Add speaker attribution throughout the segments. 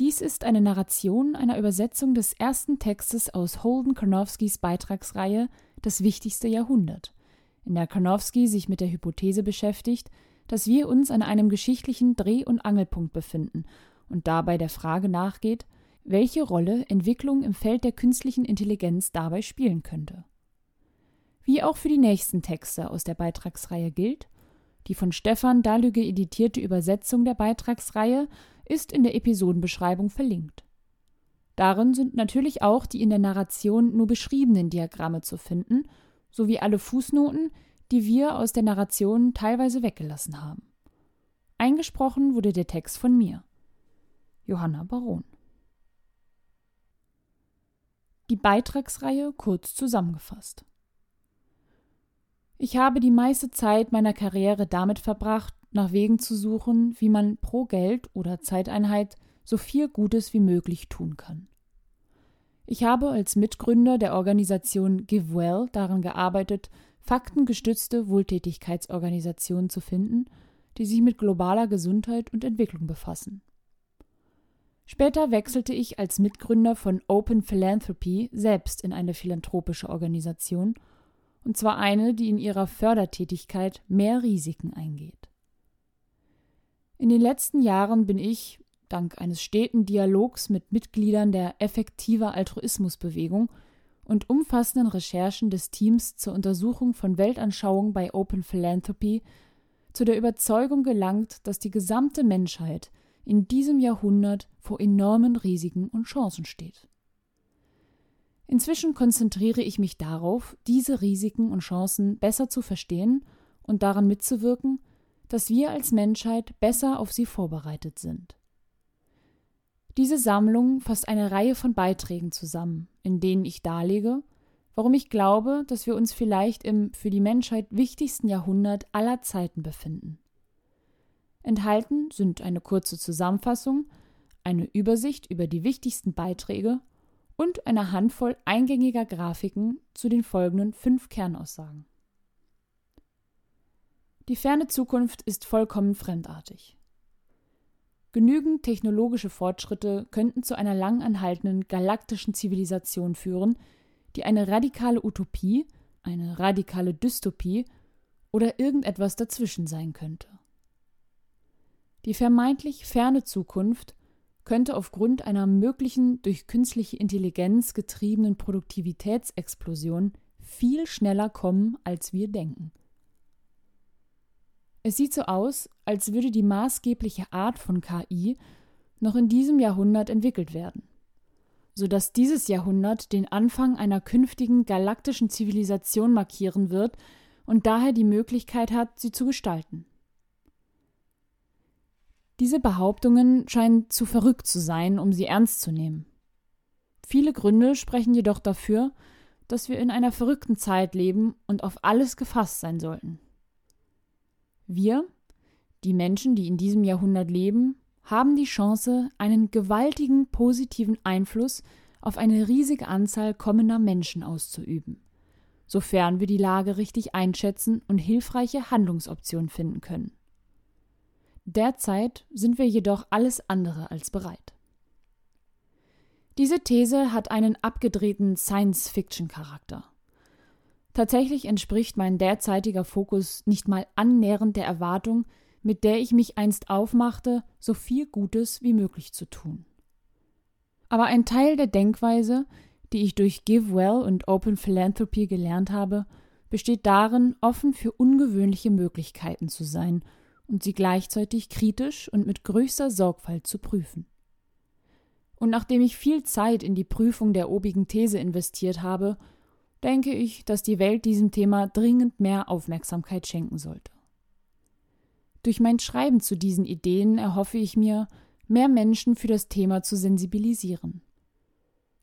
Speaker 1: Dies ist eine Narration einer Übersetzung des ersten Textes aus Holden Karnofskys Beitragsreihe Das wichtigste Jahrhundert, in der Karnofsky sich mit der Hypothese beschäftigt, dass wir uns an einem geschichtlichen Dreh- und Angelpunkt befinden und dabei der Frage nachgeht, welche Rolle Entwicklung im Feld der künstlichen Intelligenz dabei spielen könnte. Wie auch für die nächsten Texte aus der Beitragsreihe gilt, die von Stefan Dalüge editierte Übersetzung der Beitragsreihe ist in der Episodenbeschreibung verlinkt. Darin sind natürlich auch die in der Narration nur beschriebenen Diagramme zu finden, sowie alle Fußnoten, die wir aus der Narration teilweise weggelassen haben. Eingesprochen wurde der Text von mir, Johanna Baron. Die Beitragsreihe kurz zusammengefasst. Ich habe die meiste Zeit meiner Karriere damit verbracht, nach Wegen zu suchen, wie man pro Geld oder Zeiteinheit so viel Gutes wie möglich tun kann. Ich habe als Mitgründer der Organisation GiveWell daran gearbeitet, faktengestützte Wohltätigkeitsorganisationen zu finden, die sich mit globaler Gesundheit und Entwicklung befassen. Später wechselte ich als Mitgründer von Open Philanthropy selbst in eine philanthropische Organisation, und zwar eine, die in ihrer Fördertätigkeit mehr Risiken eingeht. In den letzten Jahren bin ich, dank eines steten Dialogs mit Mitgliedern der Effektiver Altruismusbewegung und umfassenden Recherchen des Teams zur Untersuchung von Weltanschauung bei Open Philanthropy, zu der Überzeugung gelangt, dass die gesamte Menschheit in diesem Jahrhundert vor enormen Risiken und Chancen steht. Inzwischen konzentriere ich mich darauf, diese Risiken und Chancen besser zu verstehen und daran mitzuwirken, dass wir als Menschheit besser auf sie vorbereitet sind. Diese Sammlung fasst eine Reihe von Beiträgen zusammen, in denen ich darlege, warum ich glaube, dass wir uns vielleicht im für die Menschheit wichtigsten Jahrhundert aller Zeiten befinden. Enthalten sind eine kurze Zusammenfassung, eine Übersicht über die wichtigsten Beiträge und eine Handvoll eingängiger Grafiken zu den folgenden fünf Kernaussagen. Die ferne Zukunft ist vollkommen fremdartig. Genügend technologische Fortschritte könnten zu einer lang anhaltenden galaktischen Zivilisation führen, die eine radikale Utopie, eine radikale Dystopie oder irgendetwas dazwischen sein könnte. Die vermeintlich ferne Zukunft könnte aufgrund einer möglichen durch künstliche Intelligenz getriebenen Produktivitätsexplosion viel schneller kommen, als wir denken. Es sieht so aus, als würde die maßgebliche Art von KI noch in diesem Jahrhundert entwickelt werden, sodass dieses Jahrhundert den Anfang einer künftigen galaktischen Zivilisation markieren wird und daher die Möglichkeit hat, sie zu gestalten. Diese Behauptungen scheinen zu verrückt zu sein, um sie ernst zu nehmen. Viele Gründe sprechen jedoch dafür, dass wir in einer verrückten Zeit leben und auf alles gefasst sein sollten. Wir, die Menschen, die in diesem Jahrhundert leben, haben die Chance, einen gewaltigen positiven Einfluss auf eine riesige Anzahl kommender Menschen auszuüben, sofern wir die Lage richtig einschätzen und hilfreiche Handlungsoptionen finden können. Derzeit sind wir jedoch alles andere als bereit. Diese These hat einen abgedrehten Science-Fiction-Charakter. Tatsächlich entspricht mein derzeitiger Fokus nicht mal annähernd der Erwartung, mit der ich mich einst aufmachte, so viel Gutes wie möglich zu tun. Aber ein Teil der Denkweise, die ich durch GiveWell und Open Philanthropy gelernt habe, besteht darin, offen für ungewöhnliche Möglichkeiten zu sein und sie gleichzeitig kritisch und mit größter Sorgfalt zu prüfen. Und nachdem ich viel Zeit in die Prüfung der obigen These investiert habe, denke ich, dass die Welt diesem Thema dringend mehr Aufmerksamkeit schenken sollte. Durch mein Schreiben zu diesen Ideen erhoffe ich mir, mehr Menschen für das Thema zu sensibilisieren.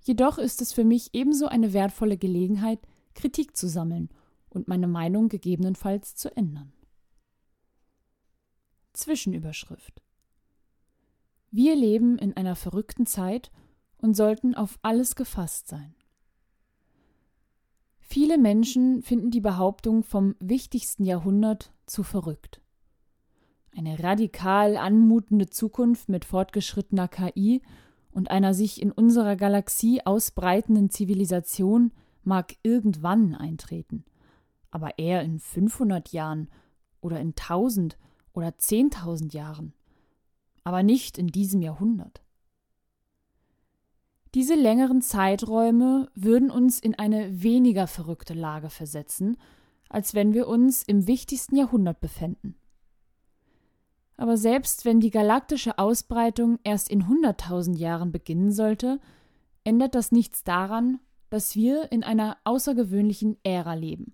Speaker 1: Jedoch ist es für mich ebenso eine wertvolle Gelegenheit, Kritik zu sammeln und meine Meinung gegebenenfalls zu ändern. Zwischenüberschrift Wir leben in einer verrückten Zeit und sollten auf alles gefasst sein. Viele Menschen finden die Behauptung vom wichtigsten Jahrhundert zu verrückt. eine radikal anmutende Zukunft mit fortgeschrittener KI und einer sich in unserer Galaxie ausbreitenden Zivilisation mag irgendwann eintreten, aber eher in 500 Jahren oder in 1000 oder 10.000 Jahren, aber nicht in diesem Jahrhundert. Diese längeren Zeiträume würden uns in eine weniger verrückte Lage versetzen, als wenn wir uns im wichtigsten Jahrhundert befänden. Aber selbst wenn die galaktische Ausbreitung erst in hunderttausend Jahren beginnen sollte, ändert das nichts daran, dass wir in einer außergewöhnlichen Ära leben,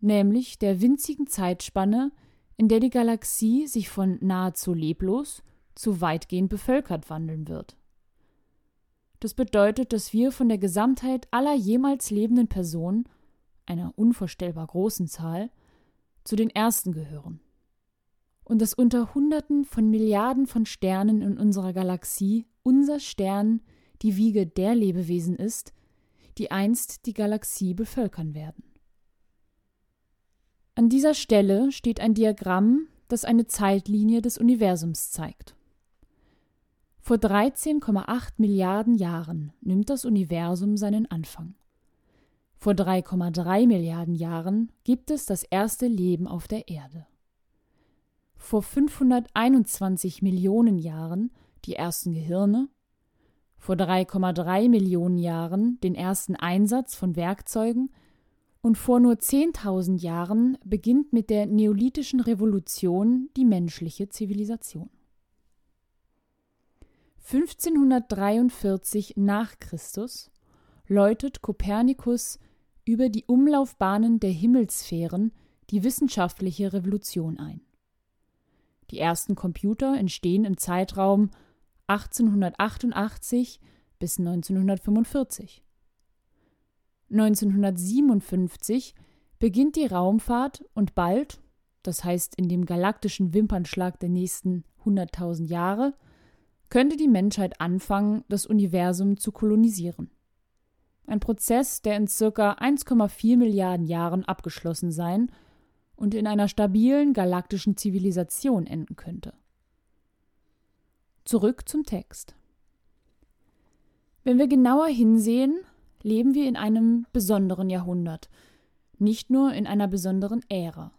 Speaker 1: nämlich der winzigen Zeitspanne, in der die Galaxie sich von nahezu leblos zu weitgehend bevölkert wandeln wird. Das bedeutet, dass wir von der Gesamtheit aller jemals lebenden Personen, einer unvorstellbar großen Zahl, zu den ersten gehören und dass unter Hunderten von Milliarden von Sternen in unserer Galaxie unser Stern die Wiege der Lebewesen ist, die einst die Galaxie bevölkern werden. An dieser Stelle steht ein Diagramm, das eine Zeitlinie des Universums zeigt. Vor 13,8 Milliarden Jahren nimmt das Universum seinen Anfang. Vor 3,3 Milliarden Jahren gibt es das erste Leben auf der Erde vor 521 Millionen Jahren die ersten Gehirne, vor 3,3 Millionen Jahren den ersten Einsatz von Werkzeugen und vor nur 10.000 Jahren beginnt mit der neolithischen Revolution die menschliche Zivilisation. 1543 nach Christus läutet Kopernikus über die Umlaufbahnen der Himmelssphären die wissenschaftliche Revolution ein. Die ersten Computer entstehen im Zeitraum 1888 bis 1945. 1957 beginnt die Raumfahrt und bald, das heißt in dem galaktischen Wimpernschlag der nächsten 100.000 Jahre, könnte die Menschheit anfangen, das Universum zu kolonisieren. Ein Prozess, der in circa 1,4 Milliarden Jahren abgeschlossen sein und in einer stabilen galaktischen Zivilisation enden könnte. Zurück zum Text. Wenn wir genauer hinsehen, leben wir in einem besonderen Jahrhundert, nicht nur in einer besonderen Ära.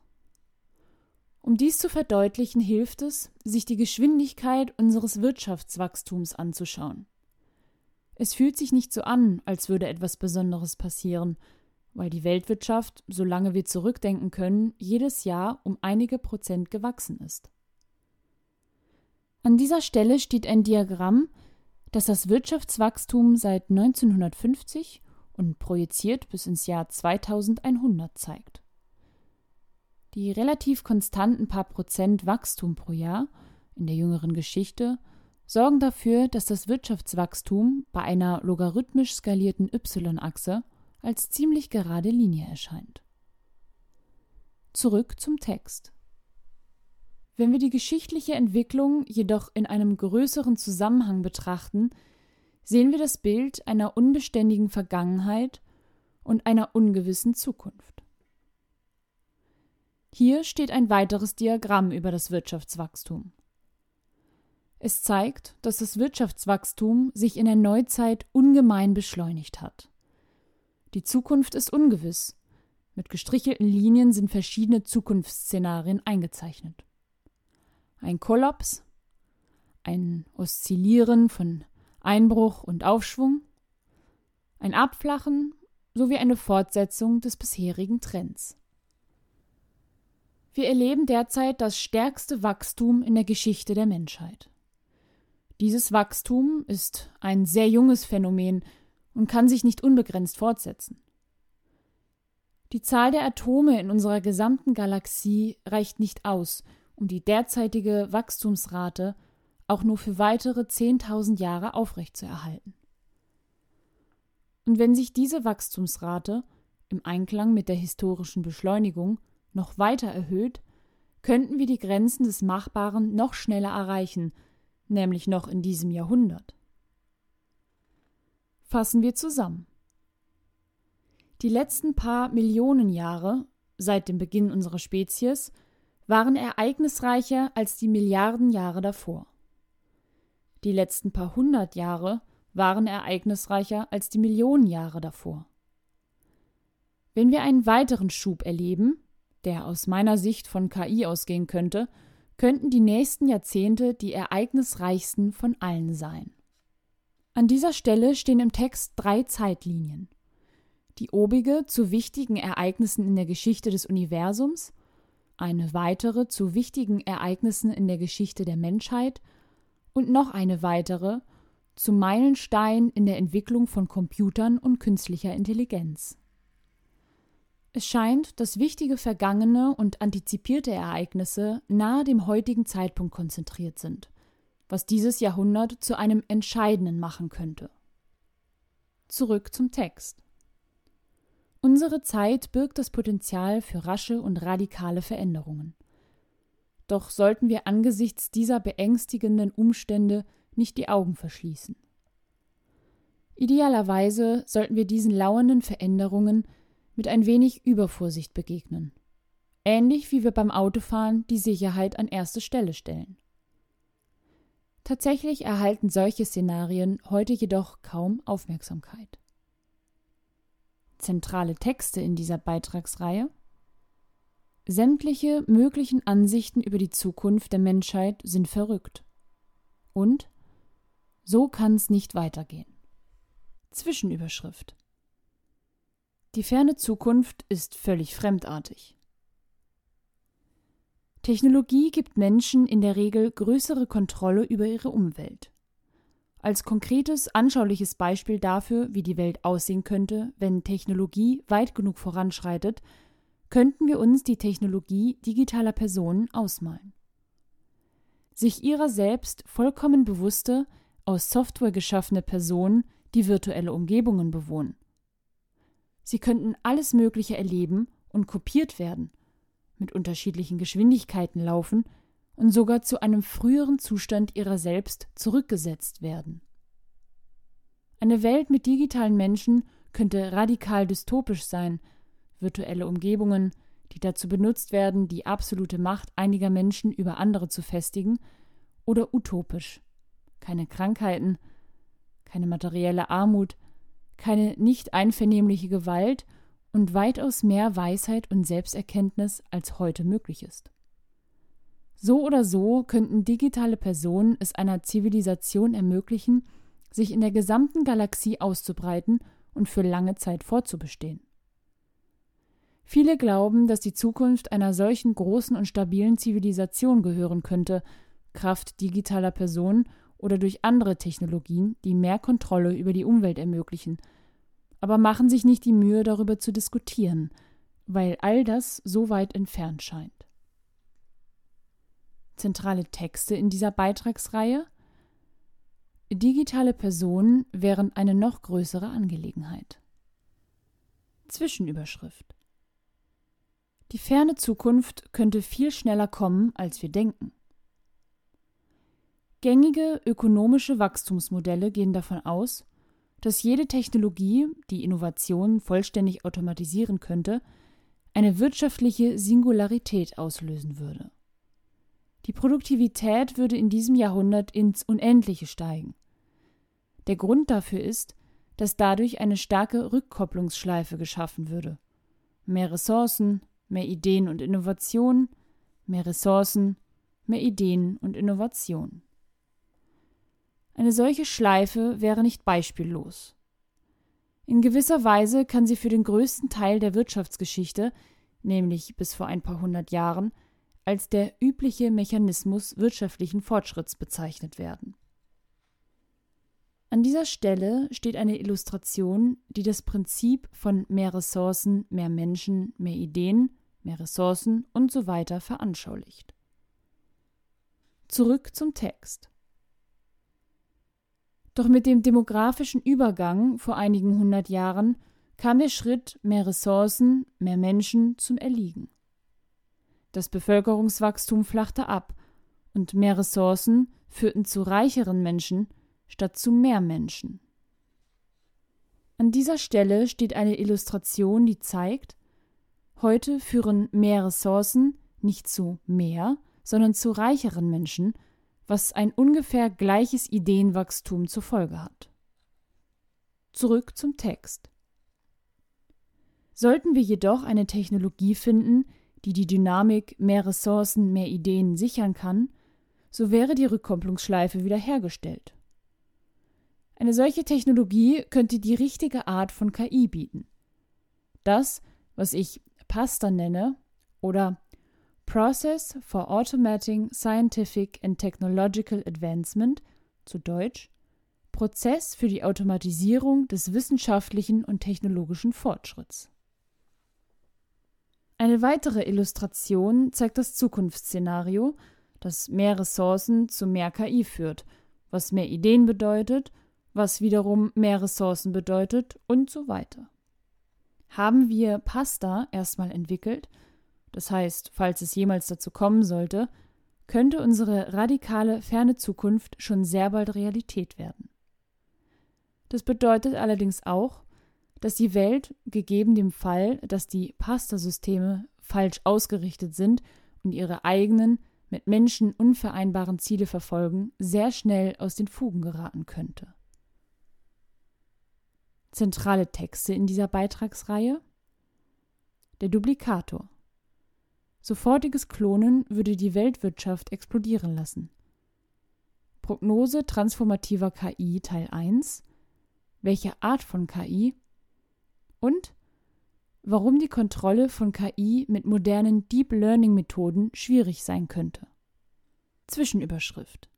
Speaker 1: Um dies zu verdeutlichen, hilft es, sich die Geschwindigkeit unseres Wirtschaftswachstums anzuschauen. Es fühlt sich nicht so an, als würde etwas Besonderes passieren, weil die Weltwirtschaft, solange wir zurückdenken können, jedes Jahr um einige Prozent gewachsen ist. An dieser Stelle steht ein Diagramm, das das Wirtschaftswachstum seit 1950 und projiziert bis ins Jahr 2100 zeigt. Die relativ konstanten paar Prozent Wachstum pro Jahr in der jüngeren Geschichte sorgen dafür, dass das Wirtschaftswachstum bei einer logarithmisch skalierten y-Achse als ziemlich gerade Linie erscheint. Zurück zum Text. Wenn wir die geschichtliche Entwicklung jedoch in einem größeren Zusammenhang betrachten, sehen wir das Bild einer unbeständigen Vergangenheit und einer ungewissen Zukunft. Hier steht ein weiteres Diagramm über das Wirtschaftswachstum. Es zeigt, dass das Wirtschaftswachstum sich in der Neuzeit ungemein beschleunigt hat. Die Zukunft ist ungewiss. Mit gestrichelten Linien sind verschiedene Zukunftsszenarien eingezeichnet. Ein Kollaps, ein Oszillieren von Einbruch und Aufschwung, ein Abflachen sowie eine Fortsetzung des bisherigen Trends. Wir erleben derzeit das stärkste Wachstum in der Geschichte der Menschheit. Dieses Wachstum ist ein sehr junges Phänomen und kann sich nicht unbegrenzt fortsetzen. Die Zahl der Atome in unserer gesamten Galaxie reicht nicht aus, um die derzeitige Wachstumsrate auch nur für weitere 10.000 Jahre aufrechtzuerhalten. Und wenn sich diese Wachstumsrate im Einklang mit der historischen Beschleunigung noch weiter erhöht, könnten wir die Grenzen des Machbaren noch schneller erreichen, nämlich noch in diesem Jahrhundert. Fassen wir zusammen. Die letzten paar Millionen Jahre, seit dem Beginn unserer Spezies, waren ereignisreicher als die Milliarden Jahre davor. Die letzten paar hundert Jahre waren ereignisreicher als die Millionen Jahre davor. Wenn wir einen weiteren Schub erleben, der aus meiner Sicht von KI ausgehen könnte, könnten die nächsten Jahrzehnte die ereignisreichsten von allen sein. An dieser Stelle stehen im Text drei Zeitlinien. Die obige zu wichtigen Ereignissen in der Geschichte des Universums, eine weitere zu wichtigen Ereignissen in der Geschichte der Menschheit und noch eine weitere zu Meilenstein in der Entwicklung von Computern und künstlicher Intelligenz. Es scheint, dass wichtige vergangene und antizipierte Ereignisse nahe dem heutigen Zeitpunkt konzentriert sind, was dieses Jahrhundert zu einem entscheidenden machen könnte. Zurück zum Text. Unsere Zeit birgt das Potenzial für rasche und radikale Veränderungen. Doch sollten wir angesichts dieser beängstigenden Umstände nicht die Augen verschließen. Idealerweise sollten wir diesen lauernden Veränderungen mit ein wenig Übervorsicht begegnen. Ähnlich wie wir beim Autofahren die Sicherheit an erste Stelle stellen. Tatsächlich erhalten solche Szenarien heute jedoch kaum Aufmerksamkeit. Zentrale Texte in dieser Beitragsreihe Sämtliche möglichen Ansichten über die Zukunft der Menschheit sind verrückt. Und so kann es nicht weitergehen. Zwischenüberschrift die ferne Zukunft ist völlig fremdartig. Technologie gibt Menschen in der Regel größere Kontrolle über ihre Umwelt. Als konkretes, anschauliches Beispiel dafür, wie die Welt aussehen könnte, wenn Technologie weit genug voranschreitet, könnten wir uns die Technologie digitaler Personen ausmalen. Sich ihrer selbst vollkommen bewusste, aus Software geschaffene Personen, die virtuelle Umgebungen bewohnen Sie könnten alles Mögliche erleben und kopiert werden, mit unterschiedlichen Geschwindigkeiten laufen und sogar zu einem früheren Zustand ihrer selbst zurückgesetzt werden. Eine Welt mit digitalen Menschen könnte radikal dystopisch sein, virtuelle Umgebungen, die dazu benutzt werden, die absolute Macht einiger Menschen über andere zu festigen, oder utopisch. Keine Krankheiten, keine materielle Armut, keine nicht einvernehmliche Gewalt und weitaus mehr Weisheit und Selbsterkenntnis als heute möglich ist. So oder so könnten digitale Personen es einer Zivilisation ermöglichen, sich in der gesamten Galaxie auszubreiten und für lange Zeit fortzubestehen. Viele glauben, dass die Zukunft einer solchen großen und stabilen Zivilisation gehören könnte, Kraft digitaler Personen oder durch andere Technologien, die mehr Kontrolle über die Umwelt ermöglichen, aber machen sich nicht die Mühe, darüber zu diskutieren, weil all das so weit entfernt scheint. Zentrale Texte in dieser Beitragsreihe Digitale Personen wären eine noch größere Angelegenheit. Zwischenüberschrift Die ferne Zukunft könnte viel schneller kommen, als wir denken. Gängige ökonomische Wachstumsmodelle gehen davon aus, dass jede Technologie, die Innovationen vollständig automatisieren könnte, eine wirtschaftliche Singularität auslösen würde. Die Produktivität würde in diesem Jahrhundert ins Unendliche steigen. Der Grund dafür ist, dass dadurch eine starke Rückkopplungsschleife geschaffen würde. Mehr Ressourcen, mehr Ideen und Innovationen, mehr Ressourcen, mehr Ideen und Innovationen. Eine solche Schleife wäre nicht beispiellos. In gewisser Weise kann sie für den größten Teil der Wirtschaftsgeschichte, nämlich bis vor ein paar hundert Jahren, als der übliche Mechanismus wirtschaftlichen Fortschritts bezeichnet werden. An dieser Stelle steht eine Illustration, die das Prinzip von mehr Ressourcen, mehr Menschen, mehr Ideen, mehr Ressourcen usw. So veranschaulicht. Zurück zum Text. Doch mit dem demografischen Übergang vor einigen hundert Jahren kam der Schritt mehr Ressourcen, mehr Menschen zum Erliegen. Das Bevölkerungswachstum flachte ab und mehr Ressourcen führten zu reicheren Menschen statt zu mehr Menschen. An dieser Stelle steht eine Illustration, die zeigt, heute führen mehr Ressourcen nicht zu mehr, sondern zu reicheren Menschen, was ein ungefähr gleiches Ideenwachstum zur Folge hat. Zurück zum Text. Sollten wir jedoch eine Technologie finden, die die Dynamik mehr Ressourcen, mehr Ideen sichern kann, so wäre die Rückkopplungsschleife wiederhergestellt. Eine solche Technologie könnte die richtige Art von KI bieten. Das, was ich PASTA nenne oder Process for Automating Scientific and Technological Advancement, zu Deutsch Prozess für die Automatisierung des wissenschaftlichen und technologischen Fortschritts. Eine weitere Illustration zeigt das Zukunftsszenario, dass mehr Ressourcen zu mehr KI führt, was mehr Ideen bedeutet, was wiederum mehr Ressourcen bedeutet und so weiter. Haben wir Pasta erstmal entwickelt, das heißt, falls es jemals dazu kommen sollte, könnte unsere radikale ferne Zukunft schon sehr bald Realität werden. Das bedeutet allerdings auch, dass die Welt, gegeben dem Fall, dass die Pasta-Systeme falsch ausgerichtet sind und ihre eigenen, mit Menschen unvereinbaren Ziele verfolgen, sehr schnell aus den Fugen geraten könnte. Zentrale Texte in dieser Beitragsreihe Der Duplikator Sofortiges Klonen würde die Weltwirtschaft explodieren lassen. Prognose transformativer KI Teil 1 Welche Art von KI? Und warum die Kontrolle von KI mit modernen Deep Learning Methoden schwierig sein könnte. Zwischenüberschrift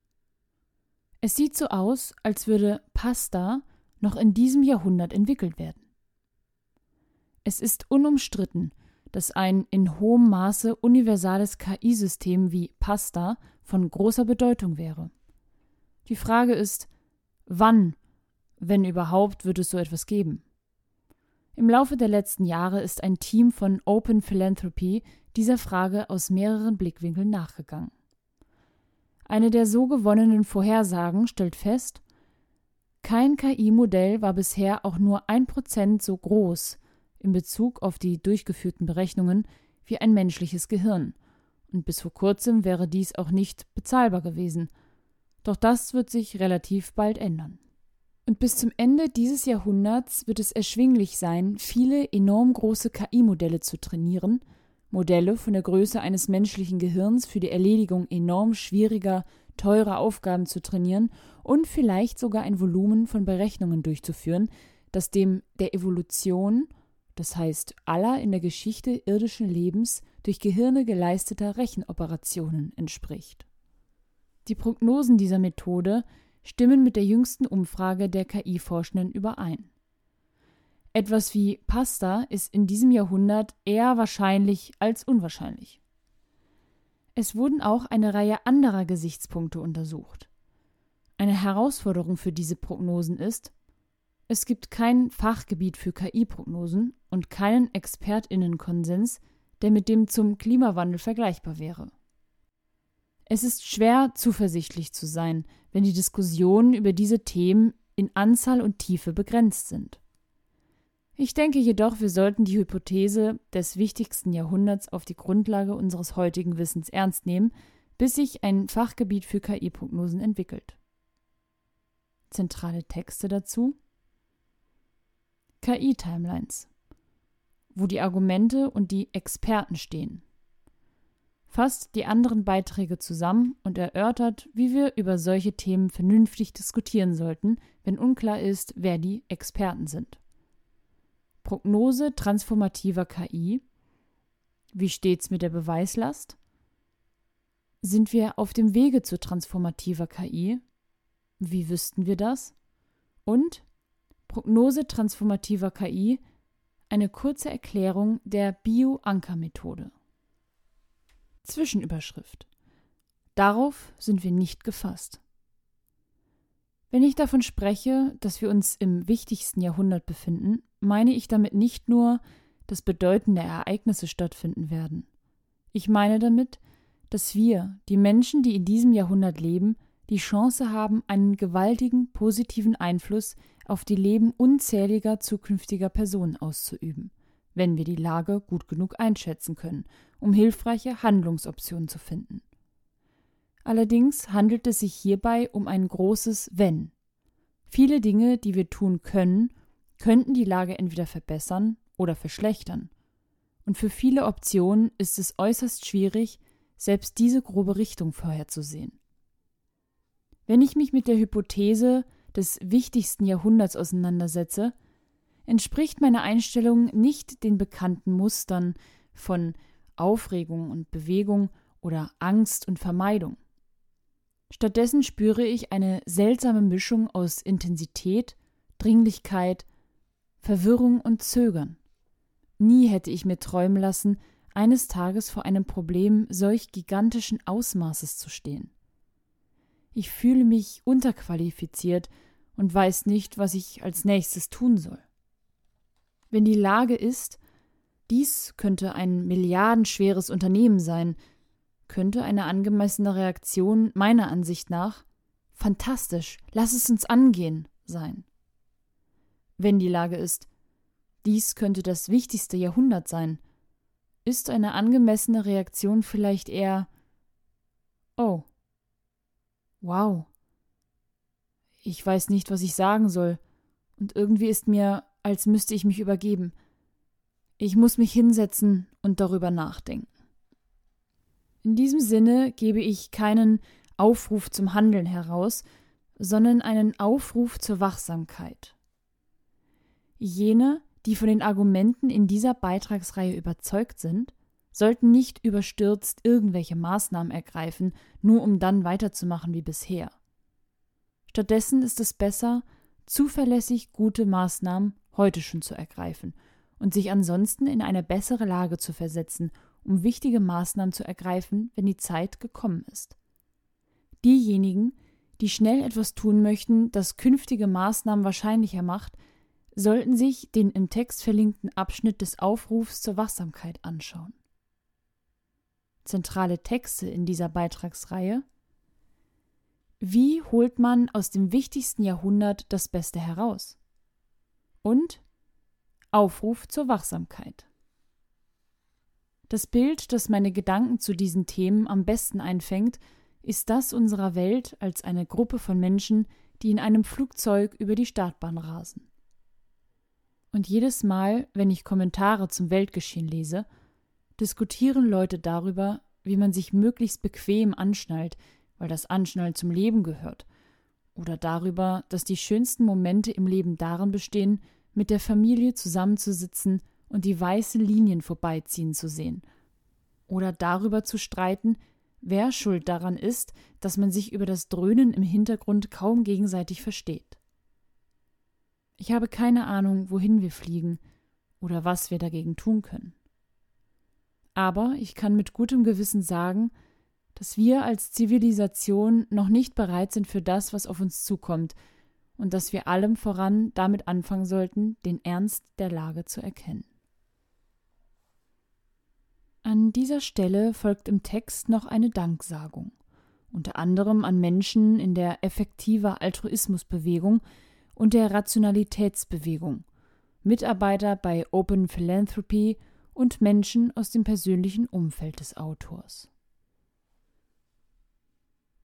Speaker 1: Es sieht so aus, als würde Pasta noch in diesem Jahrhundert entwickelt werden. Es ist unumstritten, dass ein in hohem Maße universales KI-System wie Pasta von großer Bedeutung wäre. Die Frage ist, wann, wenn überhaupt, wird es so etwas geben? Im Laufe der letzten Jahre ist ein Team von Open Philanthropy dieser Frage aus mehreren Blickwinkeln nachgegangen. Eine der so gewonnenen Vorhersagen stellt fest, kein KI-Modell war bisher auch nur ein Prozent so groß in Bezug auf die durchgeführten Berechnungen wie ein menschliches Gehirn, und bis vor kurzem wäre dies auch nicht bezahlbar gewesen. Doch das wird sich relativ bald ändern. Und bis zum Ende dieses Jahrhunderts wird es erschwinglich sein, viele enorm große KI-Modelle zu trainieren, Modelle von der Größe eines menschlichen Gehirns für die Erledigung enorm schwieriger, teurer Aufgaben zu trainieren und vielleicht sogar ein Volumen von Berechnungen durchzuführen, das dem der Evolution das heißt aller in der Geschichte irdischen Lebens durch Gehirne geleisteter Rechenoperationen entspricht. Die Prognosen dieser Methode stimmen mit der jüngsten Umfrage der KI-Forschenden überein. Etwas wie Pasta ist in diesem Jahrhundert eher wahrscheinlich als unwahrscheinlich. Es wurden auch eine Reihe anderer Gesichtspunkte untersucht. Eine Herausforderung für diese Prognosen ist, es gibt kein Fachgebiet für KI-Prognosen und keinen Expertinnenkonsens, der mit dem zum Klimawandel vergleichbar wäre. Es ist schwer, zuversichtlich zu sein, wenn die Diskussionen über diese Themen in Anzahl und Tiefe begrenzt sind. Ich denke jedoch, wir sollten die Hypothese des wichtigsten Jahrhunderts auf die Grundlage unseres heutigen Wissens ernst nehmen, bis sich ein Fachgebiet für KI-Prognosen entwickelt. Zentrale Texte dazu KI-Timelines, wo die Argumente und die Experten stehen. Fasst die anderen Beiträge zusammen und erörtert, wie wir über solche Themen vernünftig diskutieren sollten, wenn unklar ist, wer die Experten sind. Prognose transformativer KI. Wie steht's mit der Beweislast? Sind wir auf dem Wege zu transformativer KI? Wie wüssten wir das? Und Prognose transformativer KI eine kurze Erklärung der Bio-Anker-Methode. Zwischenüberschrift. Darauf sind wir nicht gefasst. Wenn ich davon spreche, dass wir uns im wichtigsten Jahrhundert befinden, meine ich damit nicht nur, dass bedeutende Ereignisse stattfinden werden. Ich meine damit, dass wir, die Menschen, die in diesem Jahrhundert leben, die Chance haben, einen gewaltigen positiven Einfluss auf die Leben unzähliger zukünftiger Personen auszuüben, wenn wir die Lage gut genug einschätzen können, um hilfreiche Handlungsoptionen zu finden. Allerdings handelt es sich hierbei um ein großes Wenn. Viele Dinge, die wir tun können, könnten die Lage entweder verbessern oder verschlechtern. Und für viele Optionen ist es äußerst schwierig, selbst diese grobe Richtung vorherzusehen. Wenn ich mich mit der Hypothese des wichtigsten Jahrhunderts auseinandersetze, entspricht meine Einstellung nicht den bekannten Mustern von Aufregung und Bewegung oder Angst und Vermeidung. Stattdessen spüre ich eine seltsame Mischung aus Intensität, Dringlichkeit, Verwirrung und Zögern. Nie hätte ich mir träumen lassen, eines Tages vor einem Problem solch gigantischen Ausmaßes zu stehen. Ich fühle mich unterqualifiziert und weiß nicht, was ich als nächstes tun soll. Wenn die Lage ist, dies könnte ein milliardenschweres Unternehmen sein, könnte eine angemessene Reaktion meiner Ansicht nach fantastisch, lass es uns angehen sein. Wenn die Lage ist, dies könnte das wichtigste Jahrhundert sein, ist eine angemessene Reaktion vielleicht eher Oh. Wow. Ich weiß nicht, was ich sagen soll, und irgendwie ist mir, als müsste ich mich übergeben. Ich muss mich hinsetzen und darüber nachdenken. In diesem Sinne gebe ich keinen Aufruf zum Handeln heraus, sondern einen Aufruf zur Wachsamkeit. Jene, die von den Argumenten in dieser Beitragsreihe überzeugt sind, sollten nicht überstürzt irgendwelche Maßnahmen ergreifen, nur um dann weiterzumachen wie bisher. Stattdessen ist es besser, zuverlässig gute Maßnahmen heute schon zu ergreifen und sich ansonsten in eine bessere Lage zu versetzen, um wichtige Maßnahmen zu ergreifen, wenn die Zeit gekommen ist. Diejenigen, die schnell etwas tun möchten, das künftige Maßnahmen wahrscheinlicher macht, sollten sich den im Text verlinkten Abschnitt des Aufrufs zur Wachsamkeit anschauen. Zentrale Texte in dieser Beitragsreihe Wie holt man aus dem wichtigsten Jahrhundert das Beste heraus? Und Aufruf zur Wachsamkeit. Das Bild, das meine Gedanken zu diesen Themen am besten einfängt, ist das unserer Welt als eine Gruppe von Menschen, die in einem Flugzeug über die Startbahn rasen. Und jedes Mal, wenn ich Kommentare zum Weltgeschehen lese, diskutieren Leute darüber, wie man sich möglichst bequem anschnallt, weil das Anschnallen zum Leben gehört, oder darüber, dass die schönsten Momente im Leben darin bestehen, mit der Familie zusammenzusitzen und die weißen Linien vorbeiziehen zu sehen. Oder darüber zu streiten, wer schuld daran ist, dass man sich über das Dröhnen im Hintergrund kaum gegenseitig versteht. Ich habe keine Ahnung, wohin wir fliegen oder was wir dagegen tun können. Aber ich kann mit gutem Gewissen sagen, dass wir als Zivilisation noch nicht bereit sind für das, was auf uns zukommt, und dass wir allem voran damit anfangen sollten, den Ernst der Lage zu erkennen. An dieser Stelle folgt im Text noch eine Danksagung, unter anderem an Menschen in der effektiver Altruismusbewegung und der Rationalitätsbewegung, Mitarbeiter bei Open Philanthropy und Menschen aus dem persönlichen Umfeld des Autors.